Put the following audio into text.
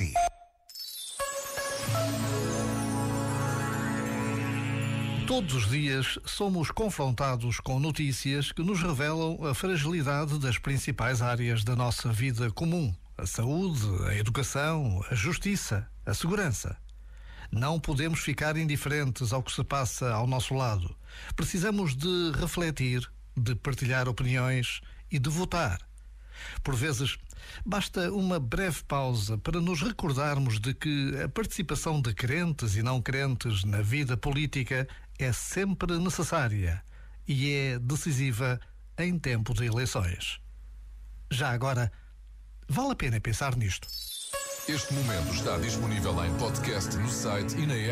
si. Todos os dias somos confrontados com notícias que nos revelam a fragilidade das principais áreas da nossa vida comum: a saúde, a educação, a justiça, a segurança. Não podemos ficar indiferentes ao que se passa ao nosso lado. Precisamos de refletir, de partilhar opiniões e de votar. Por vezes, basta uma breve pausa para nos recordarmos de que a participação de crentes e não crentes na vida política é sempre necessária e é decisiva em tempo de eleições. Já agora, vale a pena pensar nisto. Este momento está disponível em podcast no site e na app.